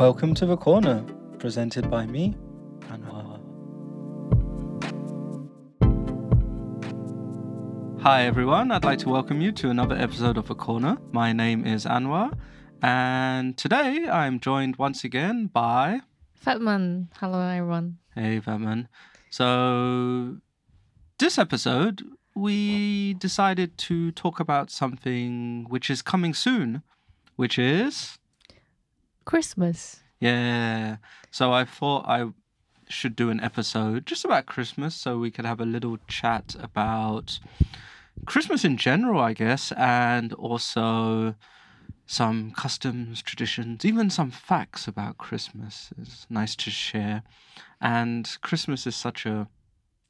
Welcome to the corner, presented by me, Anwar. Hi everyone, I'd like to welcome you to another episode of The Corner. My name is Anwar, and today I'm joined once again by. Fatmun. Hello, everyone. Hey, Fatmun. So, this episode, we decided to talk about something which is coming soon, which is. Christmas. Yeah. So I thought I should do an episode just about Christmas so we could have a little chat about Christmas in general, I guess, and also some customs, traditions, even some facts about Christmas. It's nice to share. And Christmas is such a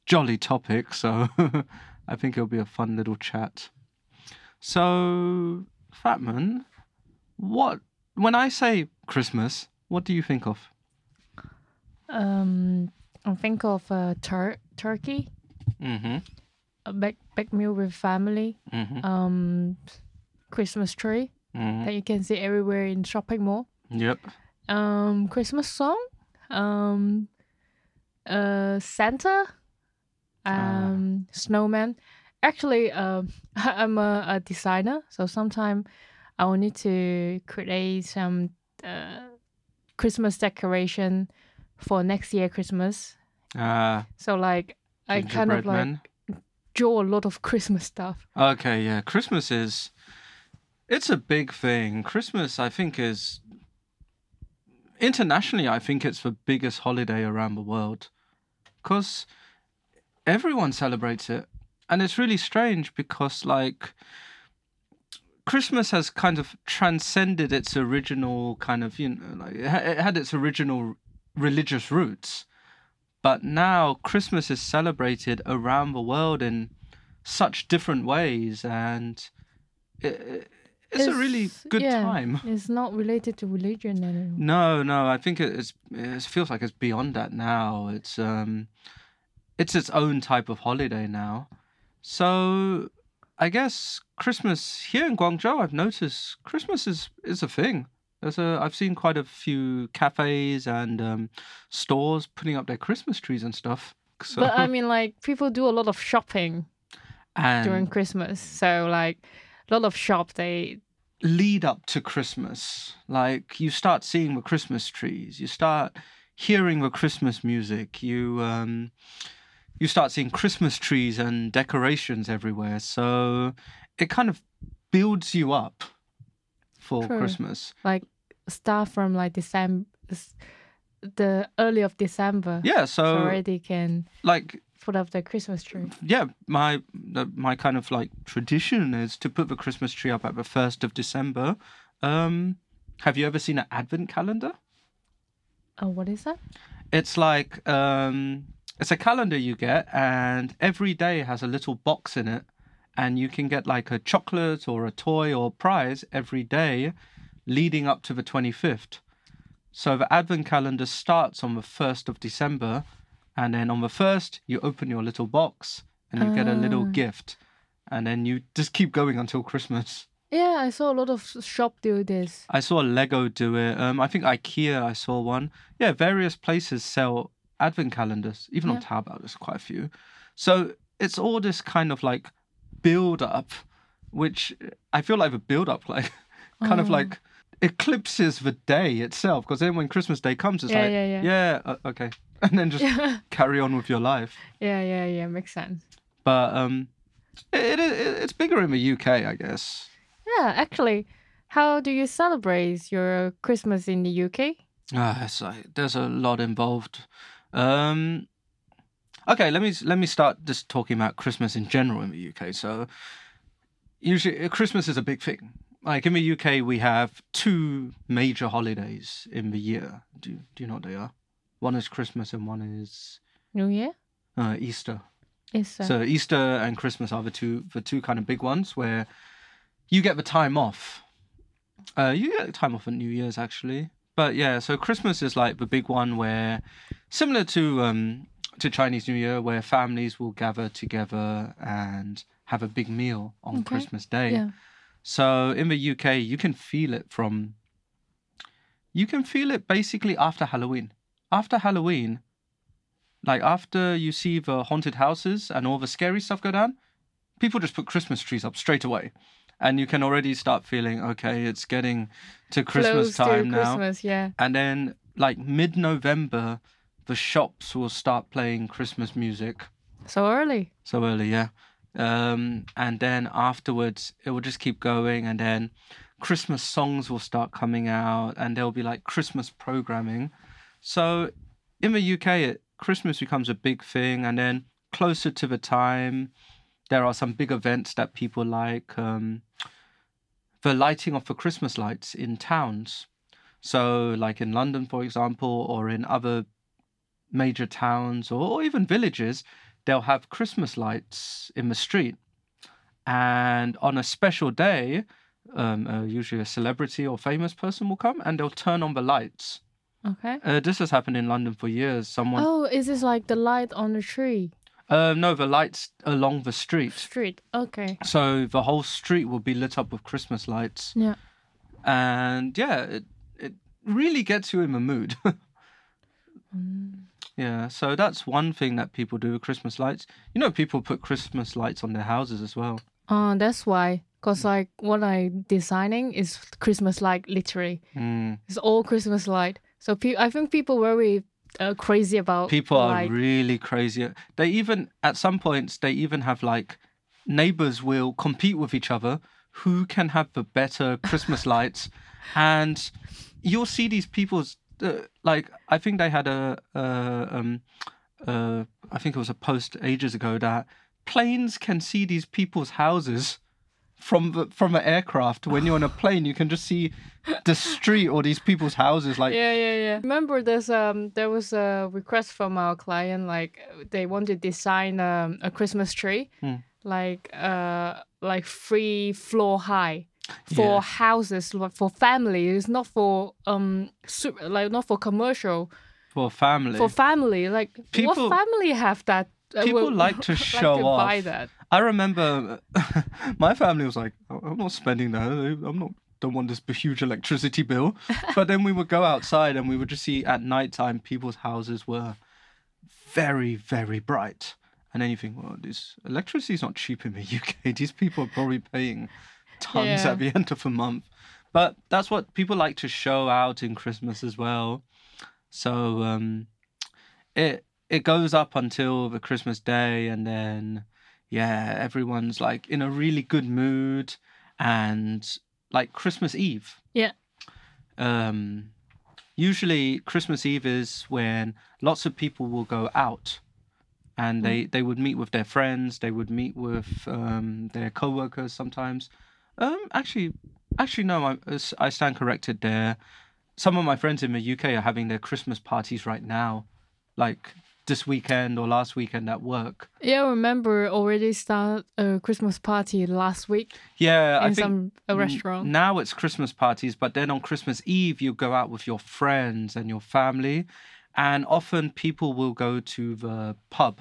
jolly topic, so I think it'll be a fun little chat. So, Fatmun, what when I say Christmas, what do you think of? Um, I think of uh, tur- turkey, Mm-hmm. a big big meal with family, Mm-hmm. um, Christmas tree mm-hmm. that you can see everywhere in shopping mall. Yep. Um, Christmas song, um, uh, Santa, um, snowman. Actually, um, I'm a, a designer, so sometimes I wanted to create some uh, Christmas decoration for next year Christmas. Uh, So like I kind of like man. draw a lot of Christmas stuff. Okay, yeah. Christmas is it's a big thing. Christmas I think is internationally I think it's the biggest holiday around the world. Cuz everyone celebrates it. And it's really strange because like Christmas has kind of transcended its original kind of, you know, like it had its original religious roots. But now Christmas is celebrated around the world in such different ways and it, it- it's, a really good yeah, time It's not related to religion anymore. no no i think it- it's it feels like it's beyond that now it's um it's its own type of holiday now so i guess christmas here in guangzhou i've noticed christmas is is a thing. There's a i've seen quite a few cafes and um stores putting up their christmas trees and stuff so But I mean, like people do a lot of shopping and during Christmas, so like a lot of shop they lead up to Christmas. Like you start seeing the Christmas trees, you start hearing the Christmas music, you um you start seeing Christmas trees and decorations everywhere. So it kind of builds you up for True. Christmas. like start from like December, the early of December. Yeah, so so already can like put up the Christmas tree. yeah, my my kind of like tradition is to put the Christmas tree up at the 1st of December. Um have you ever seen an advent calendar? Oh, what is that? it's like um it's a calendar you get and every day has a little box in it and you can get like a chocolate or a toy or prize every day leading up to the 25th so the advent calendar starts on the 1st of december and then on the 1st you open your little box and you get a little Ah. gift and then you just keep going until christmas Yeah, I saw a lot of shop do this. I saw Lego do it. Um, I think IKEA. I saw one. Yeah, various places sell advent calendars. Even on Yeah. Taobao, there's quite a few. So it's all this kind of like build up, which I feel like the build up like kind of Oh. like eclipses the day itself. Because then when Christmas Day comes, it's Yeah, like yeah, yeah. uh, okay, and then just carry on with your life. yeah, yeah, yeah. Makes sense. But um, it, it it's bigger in the UK, I guess. Yeah, actually, how do you celebrate your Christmas in the UK? Ah, it's like, there's a lot involved. Um, okay, let me let me start just talking about Christmas in general in the UK. So, usually uh, Christmas is a big thing. Like in the UK, we have two major holidays in the year. Do you, do you know what they are? One is Christmas and one is New Year? uh, Easter. Uh, So Easter and Christmas are the two the two kind of big ones where you get the time off. Uh, you get the time off at New Year's actually, but yeah. So Christmas is like the big one where, similar to um to Chinese New Year, where families will gather together and have a big meal on Okay. Christmas Day. yeah. So in the UK, you can feel it from you can feel it basically after Halloween. After Halloween, like after you see the haunted houses and all the scary stuff go down, people just put Christmas trees up straight away. And you can already start feeling, okay, it's getting to Christmas Close to time now. Christmas, yeah. And then, like mid November, the shops will start playing Christmas music. So early. So early, yeah. Um, and then afterwards, it will just keep going. And then Christmas songs will start coming out, and there'll be like Christmas programming. So in the UK, it, Christmas becomes a big thing. And then closer to the time, there are some big events that people like. Um, the lighting of the Christmas lights in towns. So, like in London, for example, or in other major towns or, or even villages, they'll have Christmas lights in the street. And on a special day, um, uh, usually a celebrity or famous person will come and they'll turn on the lights. Okay. Uh, this has happened in London for years. Someone, Oh, is this like the light on the tree? Uh, no, the lights along the street. Street. Okay. So the whole street will be lit up with Christmas lights. Yeah. And yeah, it, it really gets you in the mood. Mm. Yeah, so that's one thing that people do with Christmas lights. You know, people put Christmas lights on their houses as well. Oh, that's why. Cause like what I'm designing is Christmas light, literally. Mm. It's all Christmas light. So pe- I think people very uh, crazy about People are light. really crazy. They even, at some points, they even have like neighbors will compete with each other who can have the better Christmas lights. And you'll see these people's, uh, like, I think they had a, uh, um, uh, I think it was a post ages ago that planes can see these people's houses from the from an aircraft. When you're on a plane, you can just see the street or these people's houses. Like, yeah, yeah, yeah. Remember, there's um, there was a request from our client, like they want to design um, a Christmas tree, Hmm. like uh, like three floor high for Yeah. houses, like for family. It's not for um, su- like not for commercial, for family. for family. Like People- what family have that? People will- like to show to off. buy that. I remember my family was like, "Oh, I'm not spending that. I'm not. Don't want this huge electricity bill. but then we would go outside and we would just see at nighttime people's houses were very, very bright. And then you think, well, this electricity is not cheap in the UK. These people are probably paying tons Yeah. at the end of the month. But that's what people like to show out in Christmas as well. So um, it it goes up until the Christmas day, and then yeah, everyone's like in a really good mood, and like Christmas Eve. Yeah. Um, usually Christmas Eve is when lots of people will go out, and they they would meet with their friends. They would meet with um, their co-workers sometimes. Um, actually, actually no, I I stand corrected there. Some of my friends in the UK are having their Christmas parties right now, like this weekend or last weekend at work. Yeah, I remember already start a Christmas party last week Yeah, in I think some a restaurant. now it's Christmas parties, but then on Christmas Eve you go out with your friends and your family, and often people will go to the pub.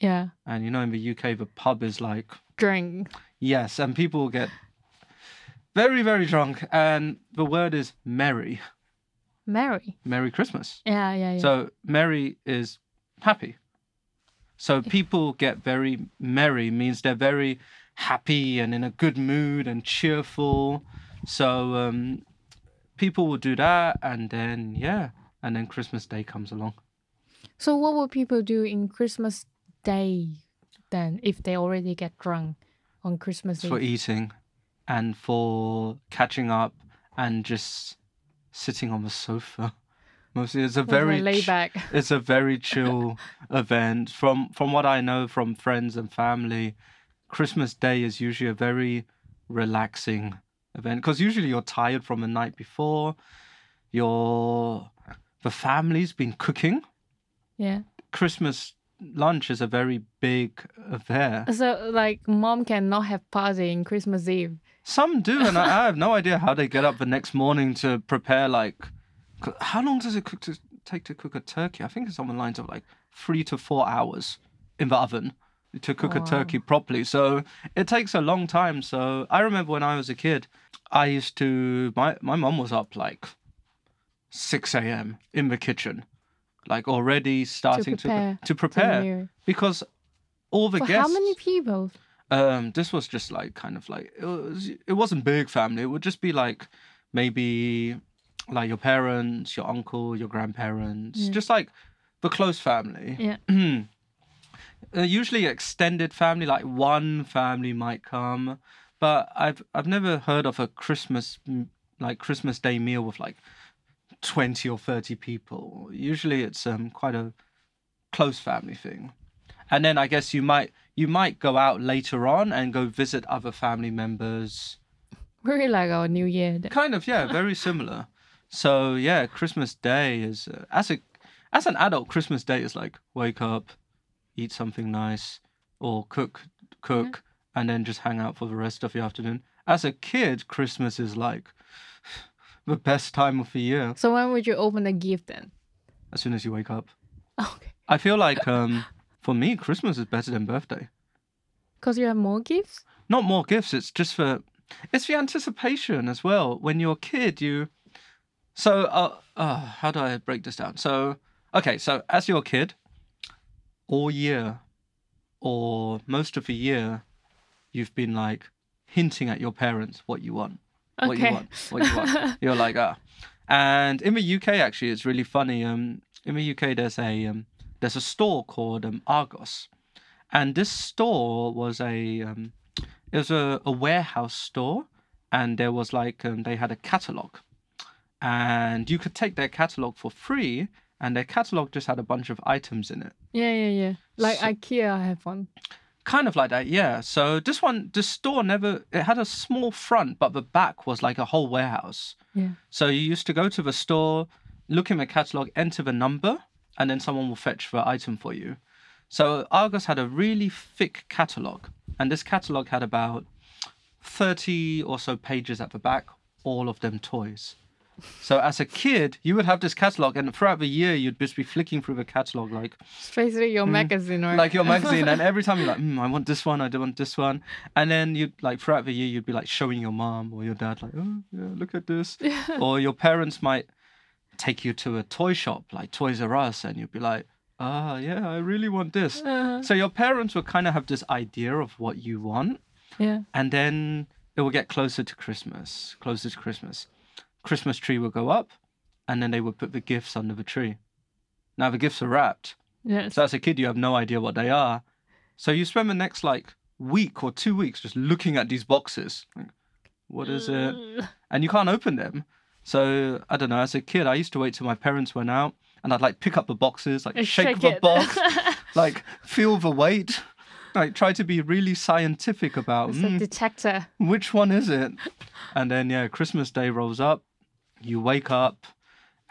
yeah, And you know, in the UK, the pub is like drink. yes, and people get very, very drunk, and the word is merry, Merry. Merry Christmas. Yeah, yeah, yeah. So merry is happy. So people get very merry means they're very happy and in a good mood and cheerful. So um, people will do that, and then yeah, and then Christmas Day comes along. So what would people do in Christmas Day then if they already get drunk on Christmas It's for eating, and for catching up, and just sitting on the sofa. Mostly, it's a very a lay ch- back. it's a very chill event. From from what I know from friends and family, Christmas Day is usually a very relaxing event because usually you're tired from the night before. Your the family's been cooking. Yeah. Christmas lunch is a very big affair. So like mom cannot have party in Christmas Eve. Some do, and I, I have no idea how they get up the next morning to prepare. Like, how long does it cook to take to cook a turkey? I think it's on the lines of like three to four hours in the oven to cook a Wow. turkey properly. So it takes a long time. So I remember when I was a kid, I used to my my mom was up like 6 a.m. in the kitchen, like already starting to prepare to to prepare, because all the For guests. how many people? Um, this was just like kind of like it was. It wasn't big family. It would just be like maybe like your parents, your uncle, your grandparents, Yeah. just like the close family. Yeah. uh, usually extended family, like one family might come, but I've I've never heard of a Christmas like Christmas Day meal with like twenty or thirty people. Usually it's um quite a close family thing, and then I guess you might you might go out later on and go visit other family members. Very like our New Year. then. Kind of yeah, very similar. So yeah, Christmas Day is uh, as a as an adult, Christmas Day is like wake up, eat something nice, or cook cook, and then just hang out for the rest of the afternoon. As a kid, Christmas is like the best time of the year. So when would you open a gift then? As soon as you wake up, Okay. I feel like um for me, Christmas is better than birthday. Because you have more gifts? not more gifts it's just for it's the anticipation as well when you're a kid you so uh, uh how do i break this down? So okay so as you're kid all year or most of the year you've been like hinting at your parents what you want what you want what you want. You're like ah. And in the uk actually it's really funny um in the uk there's a um, there's a store called um, argos. And this store was a um, it was a, a warehouse store and there was like um, they had a catalog and you could take their catalog for free and their catalog just had a bunch of items in it Yeah, yeah, yeah. Like So- IKEA, I have one. kind of like that yeah so this one this store never it had a small front but the back was like a whole warehouse Yeah. so you used to go to the store look in the catalog enter the number and then someone will fetch the item for you so argos had a really thick catalog and this catalog had about 30 or so pages at the back all of them toys so as a kid you would have this catalog and throughout the year you'd just be flicking through the catalog like It's basically your magazine, right? Mm. like your magazine and every time you're like mm, i want this one i don't want this one and then you'd like throughout the year you'd be like showing your mom or your dad like oh yeah look at this or your parents might take you to a toy shop like toys r us and you'd be like ah yeah i really want this Uh, so your parents would kind of have this idea of what you want yeah. and then it will get closer to christmas closer to christmas christmas tree will go up and then they would put the gifts under the tree now the gifts are wrapped Yes. so as a kid, you have no idea what they are. So you spend the next like week or two weeks just looking at these boxes. Like, what is it? And you can't open them. So I don't know. As a kid, I used to wait till my parents went out, and I'd like pick up the boxes, like And shake, the it. box, like feel the weight, like try to be really scientific about it's a "Mm, detector. which one is it. And then yeah, Christmas Day rolls up. You wake up,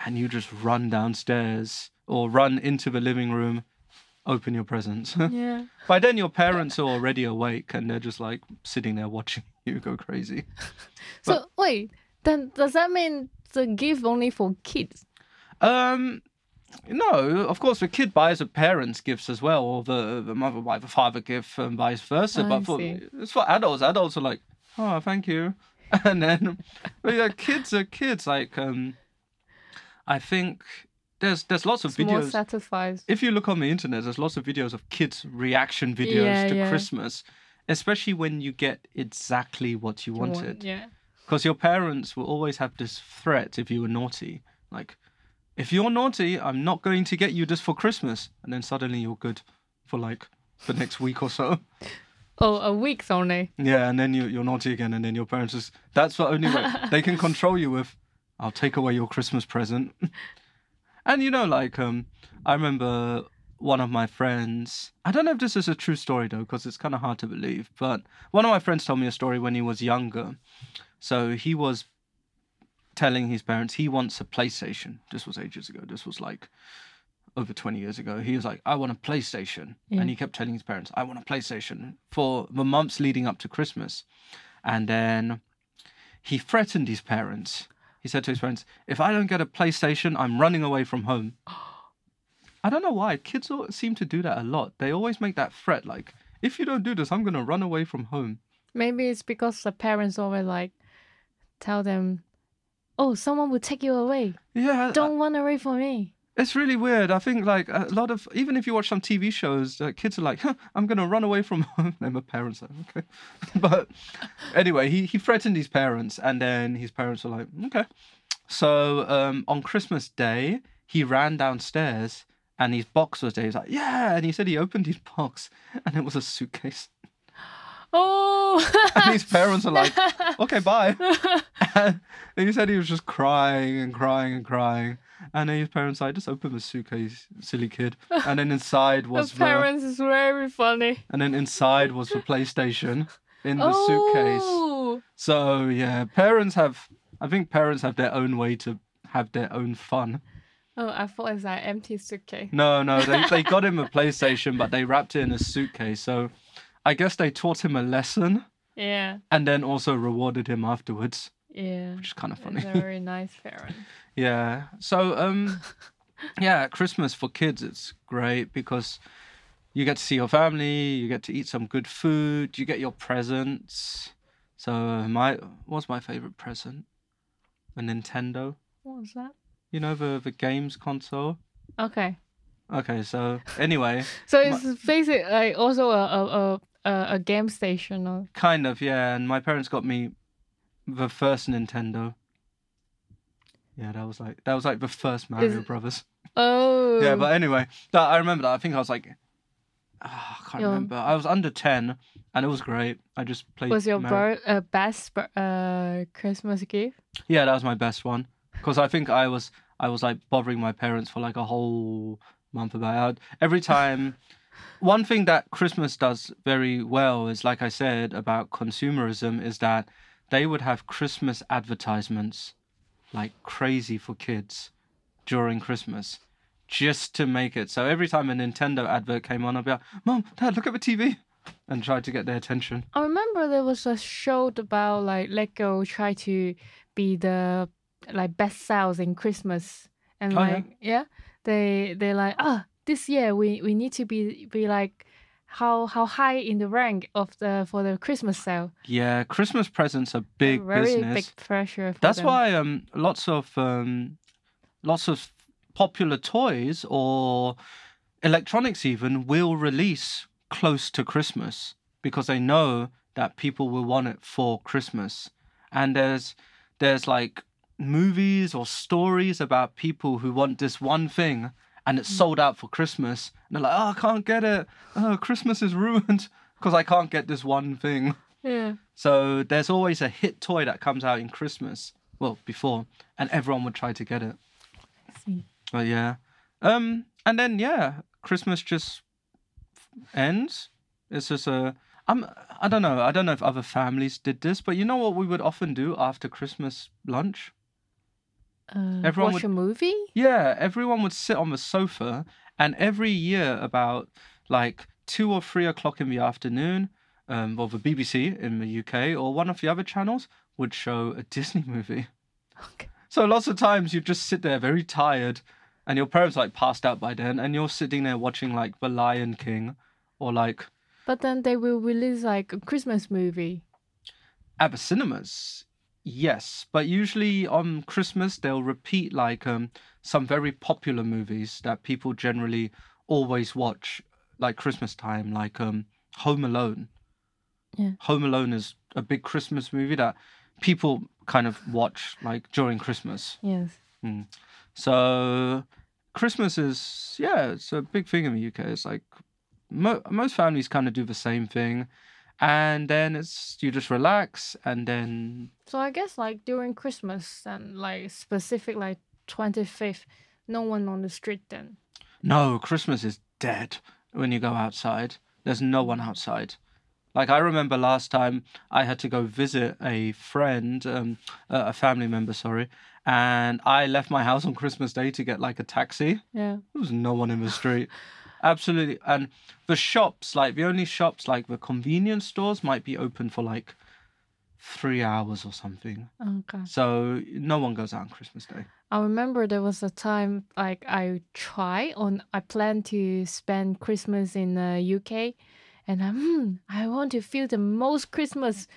and you just run downstairs or run into the living room, open your presents. Yeah. By then, your parents are already awake and they're just like sitting there watching you go crazy. So wait, then does that mean the gift only for kids? Um, no, of course, the kid buys the parents gifts as well, or the, the mother buys the father gift and vice versa. I but for see. it's for adults. Adults are like, oh, thank you, and then but yeah, kids are kids. Like, um, I think there's there's lots of It's more videos. if you look on the internet, there's lots of videos of kids reaction videos Yeah, to yeah. Christmas, especially when you get exactly what you You want- wanted. Yeah. Because your parents will always have this threat if you were naughty. Like, if you're naughty, I'm not going to get you this for Christmas. And then suddenly you're good for like the next week or so. Oh, a week only. Yeah, and then you, you're naughty again. And then your parents just, that's the only way they can control you with, I'll take away your Christmas present. and you know, like, um, I remember one of my friends, I don't know if this is a true story though, because it's kind of hard to believe, but one of my friends told me a story when he was younger. So he was telling his parents he wants a PlayStation. This was ages ago. This was like over 20 years ago. He was like, I want a PlayStation. Yeah. And he kept telling his parents, I want a PlayStation for the months leading up to Christmas. And then he threatened his parents. He said to his parents, If I don't get a PlayStation, I'm running away from home. I don't know why. Kids seem to do that a lot. They always make that threat like, if you don't do this, I'm going to run away from home. Maybe it's because the parents always like tell them oh, someone will take you away. Yeah, Don't run away from me. It's really weird. I think like a lot of even if you watch some TV shows, uh, kids are like, huh, "I'm gonna run away from home." and my parents are okay, but anyway, he he threatened his parents, and then his parents were like, "Okay." So um, on Christmas Day, he ran downstairs, and his box was there. He was like, "Yeah," and he said he opened his box, and it was a suitcase. Oh. And his parents are like, "Okay, bye." and he said he was just crying and crying and crying. And then his parents like, just open the suitcase, silly kid. And then inside was the parents is very funny. and then inside was the PlayStation in the suitcase. Oh. So yeah, parents have I think parents have their own way to have their own fun. Oh, I thought it was an empty suitcase. No, no, they they got him a PlayStation, but they wrapped it in a suitcase. So I guess they taught him a lesson Yeah, and then also rewarded him afterwards, yeah. which is kind of funny. very nice parent. Yeah. So um yeah, Christmas for kids it's great because you get to see your family, you get to eat some good food, you get your presents. So my what's my favorite present? A Nintendo. What was that? You know the the games console? Okay. Okay, so anyway, So it's basically like also a a, a a a game station or kind of, yeah, and my parents got me the first Nintendo. Yeah, that was like that was like the first Mario it- Brothers. oh Yeah, but anyway, that I remember that. I think I was like, ah, I can't Your- remember. I was under ten, and it was great. I just played. was your Mario- uh, best uh Christmas gift? Yeah, that was my best one because I think I was I was like bothering my parents for like a whole month about it. Every time. One thing that Christmas does very well is, like I said about consumerism, is that they would have Christmas advertisements like crazy for kids during Christmas just to make it. So every time a Nintendo advert came on, I'd be like, Mom, Dad, look at the TV and try to get their attention. I remember there was a show about like Lego try to be the like best sales in Christmas and Oh, like yeah. they they like ah this year we we need to be be like how how high in the rank of the for the Christmas sale. Yeah, Christmas presents are big very business. big pressure. That's them. why um lots of um lots of popular toys or electronics even will release close to Christmas because they know that people will want it for Christmas. And there's there's like movies or stories about people who want this one thing and it's sold out for Christmas and they're like, "Oh, I can't get it. Oh, Christmas is ruined because I can't get this one thing." yeah. So there's always a hit toy that comes out in Christmas, well, before, and everyone would try to get it. I see. But yeah. Um and then yeah, Christmas just ends. It's just a I'm I don't know. I don't know if other families did this, but you know what we would often do after Christmas lunch? Uh, Everyone watch would- a movie. Yeah, everyone would sit on the sofa, and every year, about like two or three o'clock in the afternoon, um, well, the BBC in the UK or one of the other channels would show a Disney movie. Okay. So lots of times you'd just sit there very tired, and your parents like passed out by then, and you're sitting there watching like The Lion King, or like But then they will release like a Christmas movie. at the cinemas. Yes, but usually on Christmas they'll repeat like um some very popular movies that people generally always watch like Christmas time, like um Home Alone. Yeah. Home Alone is a big Christmas movie that people kind of watch like during Christmas. Yes. So Christmas is yeah, it's a big thing in the UK. It's like mo- most families kind of do the same thing, and then it's you just relax, and then So I guess like during Christmas and like specific like twenty fifth, no one on the street then. no, Christmas is dead when you go outside. There's no one outside. Like I remember last time I had to go visit a friend, um, a family member, sorry, and I left my house on Christmas Day to get like a taxi. Yeah. There was no one in the street. Absolutely. And the shops, like the only shops, like the convenience stores, might be open for like three hours or something. Okay. So no one goes out on Christmas Day. I remember there was a time like I try on I plan to spend Christmas in the UK and I hmm, I want to feel the most Christmas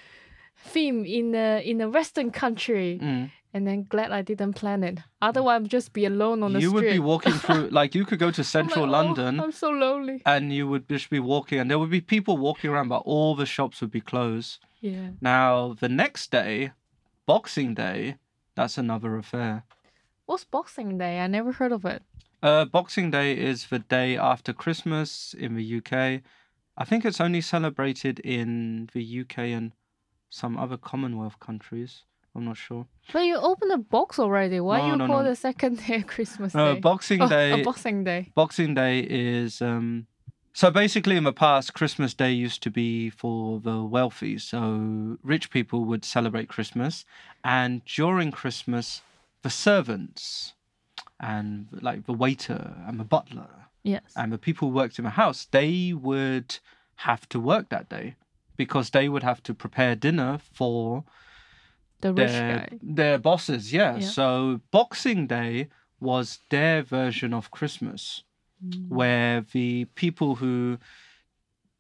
theme in the in a western country Mm. And then glad I didn't plan it. Otherwise, I'd just be alone on the you street. You would be walking through, like you could go to I'm central like, "Oh, London I'm so lonely. and you would just be walking, and there would be people walking around, but all the shops would be closed. Yeah. Now, the next day, Boxing Day, that's another affair. What's Boxing Day? I never heard of it. Uh, Boxing Day is the day after Christmas in the UK. I think it's only celebrated in the UK and some other Commonwealth countries. I'm not sure. But you opened a box already. Why No, you no, call no. the second day Christmas Uh, Day? Boxing oh, Day. Boxing Day. Boxing Day is um so basically in the past Christmas Day used to be for the wealthy. So rich people would celebrate Christmas and during Christmas the servants and like the waiter and the butler Yes. and the people who worked in the house, they would have to work that day because they would have to prepare dinner for the rich their guy. their bosses. Yeah. Yeah. So Boxing Day was their version of Christmas Mm. where the people who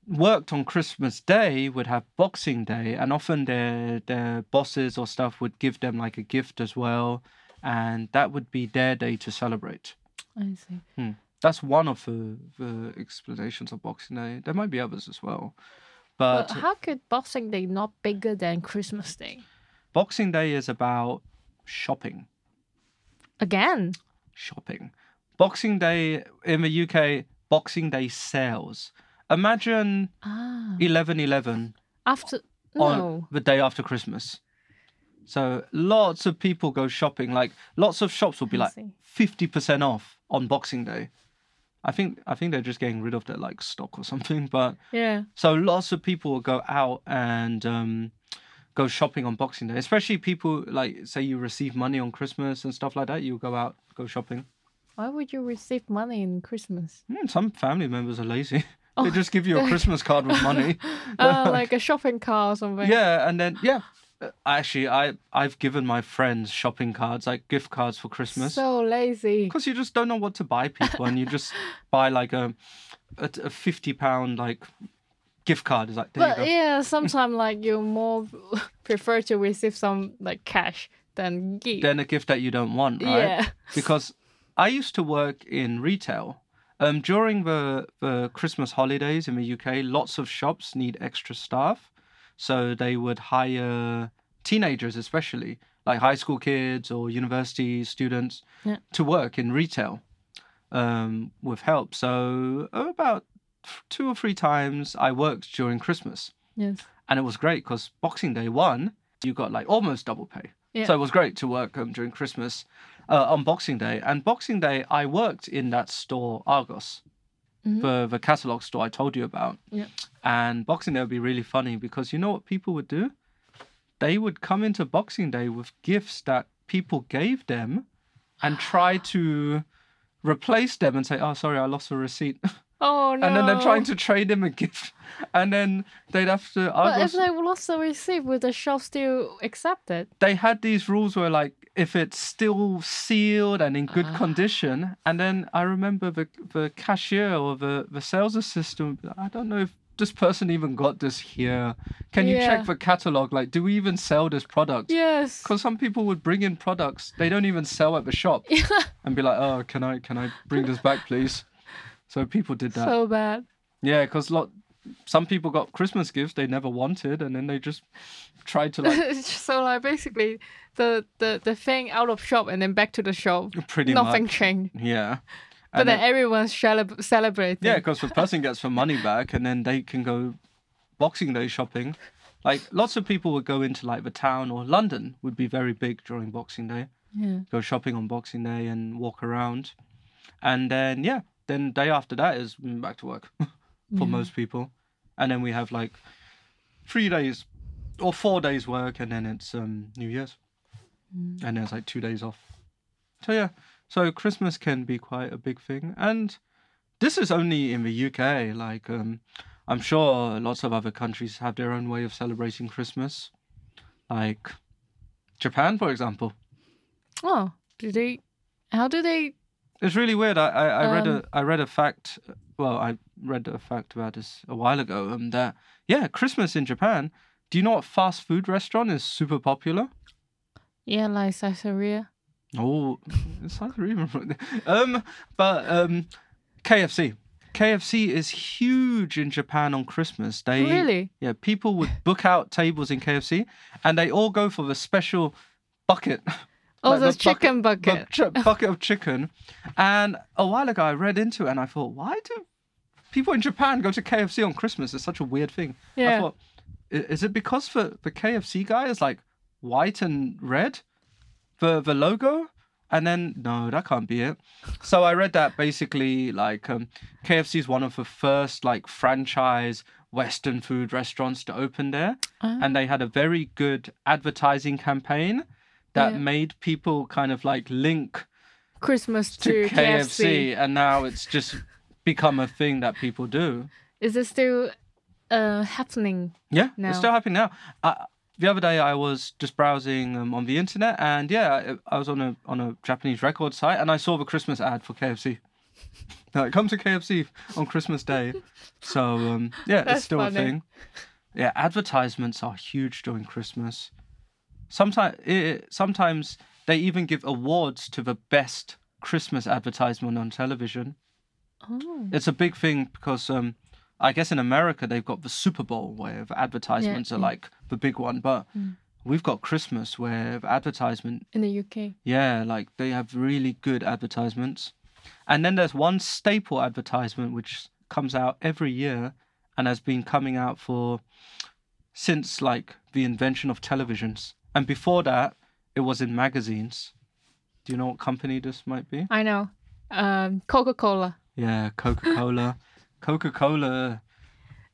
worked on Christmas Day would have Boxing Day, and often their their bosses or stuff would give them like a gift as well, and that would be their day to celebrate. I see. That's one of the, the explanations of Boxing Day. There might be others as well, but But how could Boxing Day not bigger than Christmas Day? Boxing Day is about shopping. Again. shopping. Boxing Day in the UK, Boxing Day sales. Imagine Ah. 11 After on no. the day after Christmas. So lots of people go shopping. Like lots of shops will be like see. 50% off on Boxing Day. I think I think they're just getting rid of their like stock or something. But Yeah. so lots of people will go out and um, go shopping on Boxing Day. Especially people like say you receive money on Christmas and stuff like that. You'll go out go shopping. Why would you receive money in Christmas? Hmm, some family members are lazy. Oh. they just give you a Christmas card with money. uh, like a shopping card or something. yeah, and then yeah. Uh, Actually, I I've given my friends shopping cards, like gift cards for Christmas, So lazy. because you just don't know what to buy people, and you just buy like a a, a fifty pound like gift card. Is like there But yeah, sometimes like you more prefer to receive some like cash than gift. than a gift that you don't want, right? Yeah. Because I used to work in retail. Um, during the, the Christmas holidays in the UK, lots of shops need extra staff. So they would hire teenagers, especially like high school kids or university students, Yeah. to work in retail um, with help. So about two or three times I worked during Christmas. Yes. And it was great because Boxing Day one, you got like almost double pay. Yeah. So it was great to work um, during Christmas uh, on Boxing Day. And Boxing Day, I worked in that store, Argos, Mhm. the, the catalog store I told you about. Yeah. And Boxing Day would be really funny because you know what people would do? They would come into Boxing Day with gifts that people gave them and try to replace them and say, oh, sorry, I lost a receipt. Oh no. and then they're trying to trade him a gift. And then they'd have to But if they lost the receipt, would the shop still accept it? they had these rules where like if it's still sealed and in good Ah. condition and then i remember the the cashier or the the sales assistant would be like, i don't know if this person even got this here can you Yeah. check the catalog like do we even sell this product Yes. because some people would bring in products they don't even sell at the shop and be like oh can i can i bring this back please so people did that so bad. yeah because lot some people got christmas gifts they never wanted and then they just tried to like so like basically the, the the thing out of shop and then back to the shop. pretty Nothing much changed. yeah But And then then- everyone's celeb- celebrating. Yeah, because the person gets their money back, and then they can go Boxing Day shopping. Like lots of people would go into like the town or London would be very big during Boxing Day. Yeah. Go shopping on Boxing Day and walk around, and then yeah, then day after that is mm, back to work for Yeah. most people, and then we have like three days or four days work, and then it's um New Year's, Mm. and there's like two days off. So yeah, so Christmas can be quite a big thing, and this is only in the UK. Like, um, I'm sure lots of other countries have their own way of celebrating Christmas, like Japan, for example. Oh, do they? How do they? It's really weird. I, I, I read Um, a I read a fact. Well, I read a fact about this a while ago. Um, that yeah, Christmas in Japan. Do you know what fast food restaurant is super popular? Yeah, like Caesarea. Oh, even um, but um, KFC. KFC is huge in Japan on Christmas. They Really? yeah, people would book out tables in KFC, and they all go for the special bucket. Oh, Like the, the chicken the bucket. ch- bucket of chicken. And a while ago, I read into it, and I thought, why do people in Japan go to KFC on Christmas? It's such a weird thing. Yeah. I thought, is it because the the KFC guy is like white and red, the the logo? And then no, that can't be it. So I read that basically like um, KFC is one of the first like franchise Western food restaurants to open there, Ah. and they had a very good advertising campaign that Yeah. made people kind of like link Christmas to, to, KFC, and now it's just become a thing that people do. Is it still uh happening? Yeah, No. it's still happening now. Uh, the other day I was just browsing um, on the internet, and yeah, I, I was on a on a Japanese record site, and I saw the Christmas ad for KFC. like, come to KFC on Christmas Day. So um, yeah, That's it's still a thing. Yeah, advertisements are huge during Christmas. Sometimes, it, sometimes they even give awards to the best Christmas advertisement on television. Oh. It's a big thing because um, I guess in America they've got the Super Bowl where advertisements are yeah. like the big one, but Mm. we've got Christmas where advertisement, In the UK. yeah, like they have really good advertisements. And then there's one staple advertisement which comes out every year and has been coming out for since like the invention of televisions. And before that, it was in magazines. Do you know what company this might be? I know. Um, Coca Cola. Yeah, Coca Cola. Coca Cola.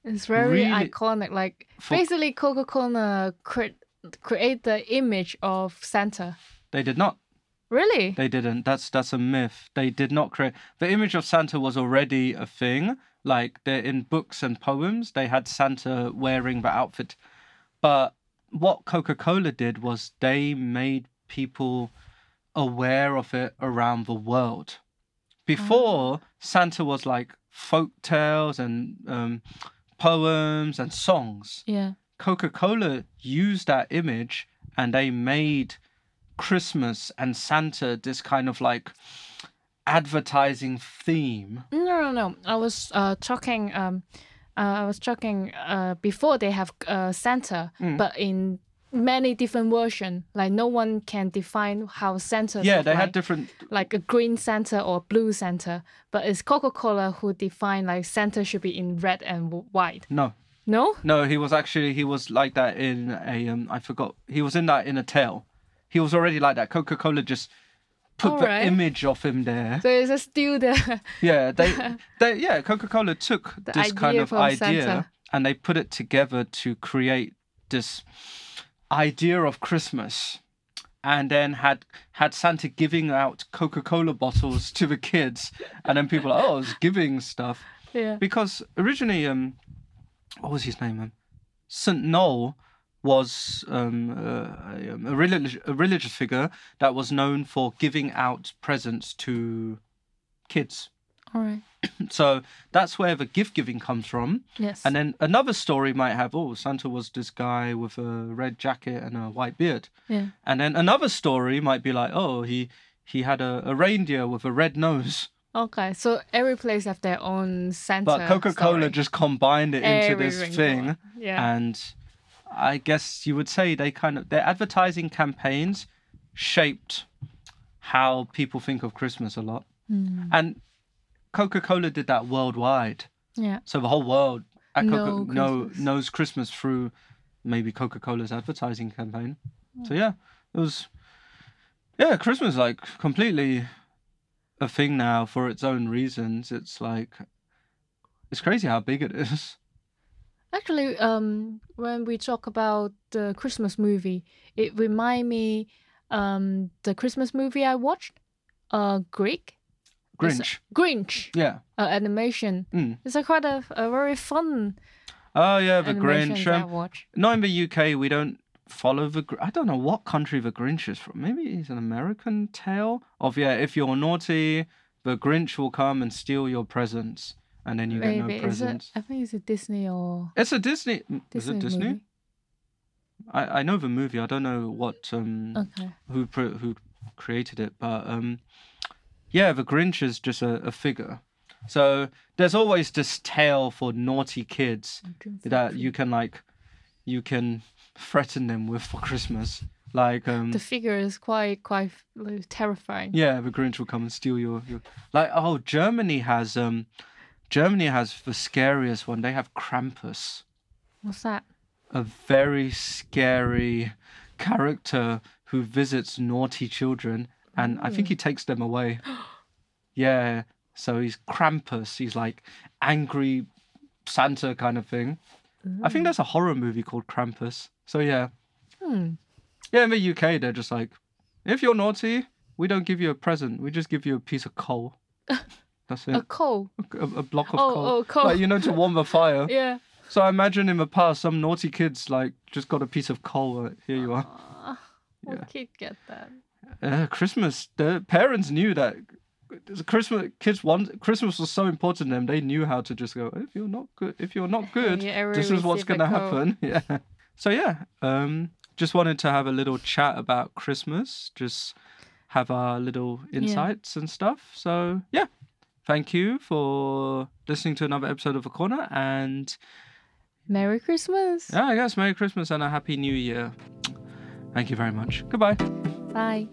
It's very Really- iconic. Like For- basically, Coca Cola cre- create the image of Santa. They did not. Really? They didn't. That's that's a myth. They did not create. The image of Santa was already a thing. Like they in books and poems, they had Santa wearing the outfit. But what Coca Cola did was they made people aware of it around the world. Before Santa was like folk tales and um, poems and songs. Yeah. Coca Cola used that image and they made Christmas and Santa this kind of like advertising theme. No, no, no. I was uh talking um, I was talking uh before they have uh Santa, Mm. but in many different version. Like no one can define how center. yeah, they like. had different. like a green center or blue center, but it's Coca Cola who define like center should be in red and white. No, No, no, he was actually he was like that in a um. I forgot. He was in that in a tale. He was already like that. Coca Cola just put the image of him there. so it's still the Yeah, they, they yeah, Coca Cola took The this kind of idea Santa. and they put it together to create this idea of Christmas. And then had had Santa giving out Coca Cola bottles to the kids, and then people are like, oh, it's giving stuff yeah because originally, um, what was his name? Um, Saint Noel was um, uh, a, relig- a religious figure that was known for giving out presents to kids. all right So that's where the gift giving comes from. yes And then another story might have, oh, Santa was this guy with a red jacket and a white beard. yeah And then another story might be like, oh, he he had a, a reindeer with a red nose. okay so every place have their own Santa But Coca Cola just combined it into this thing. yeah And I guess you would say they kind of, their advertising campaigns shaped how people think of Christmas a lot. Hmm. And Coca Cola did that worldwide. yeah So the whole world at Coca- know, knows Christmas through maybe Coca Cola's advertising campaign. Hmm. So yeah, it was yeah, Christmas like completely a thing now for its own reasons. It's like it's crazy how big it is. Actually, um, when we talk about the Christmas movie, it remind me um the Christmas movie I watched, uh, Greek Grinch. Grinch Yeah. uh, animation. Mm. It's a quite a, a very fun Oh yeah, the Grinch. that I Um, watch. not in the UK, we don't follow the. Gr- I don't know what country the Grinch is from. Maybe it's an American tale of yeah. If you're naughty, the Grinch will come and steal your presents, and then you get no it? presents. I think it's a Disney or It's a Disney. Disney is it Disney? movie. I, I know the movie. I don't know what um Okay. who who created it, but um, yeah, the Grinch is just a, a figure. So there's always this tale for naughty kids that you can like, you can threaten them with for Christmas. Like um, The figure is quite quite terrifying. yeah, the Grinch will come and steal your, your like. Oh, Germany has um, Germany has the scariest one. They have Krampus, What's that? a very scary character who visits naughty children, and I think he takes them away. yeah, so he's Krampus. He's like angry Santa kind of thing. I think there's a horror movie called Krampus. So yeah, Hmm. yeah. In the UK, they're just like, if you're naughty, we don't give you a present. We just give you a piece of coal. That's it. A coal. a, a block of Oh, coal. oh, coal. Like, you know, to warm the fire. Yeah. So I imagine in the past, some naughty kids like just got a piece of coal. Like, Here you are. Aw, what Yeah. kid get that? Uh, Christmas. The parents knew that Christmas kids want Christmas was so important to them. They knew how to just go. If you're not good, if you're not good, Yeah, this is what's gonna happen. Yeah. So yeah, um, just wanted to have a little chat about Christmas. Just have our little insights and stuff. So yeah, thank you for listening to another episode of the corner and. Merry Christmas. Yeah, I guess Merry Christmas and a Happy New Year. Thank you very much. Goodbye. Bye.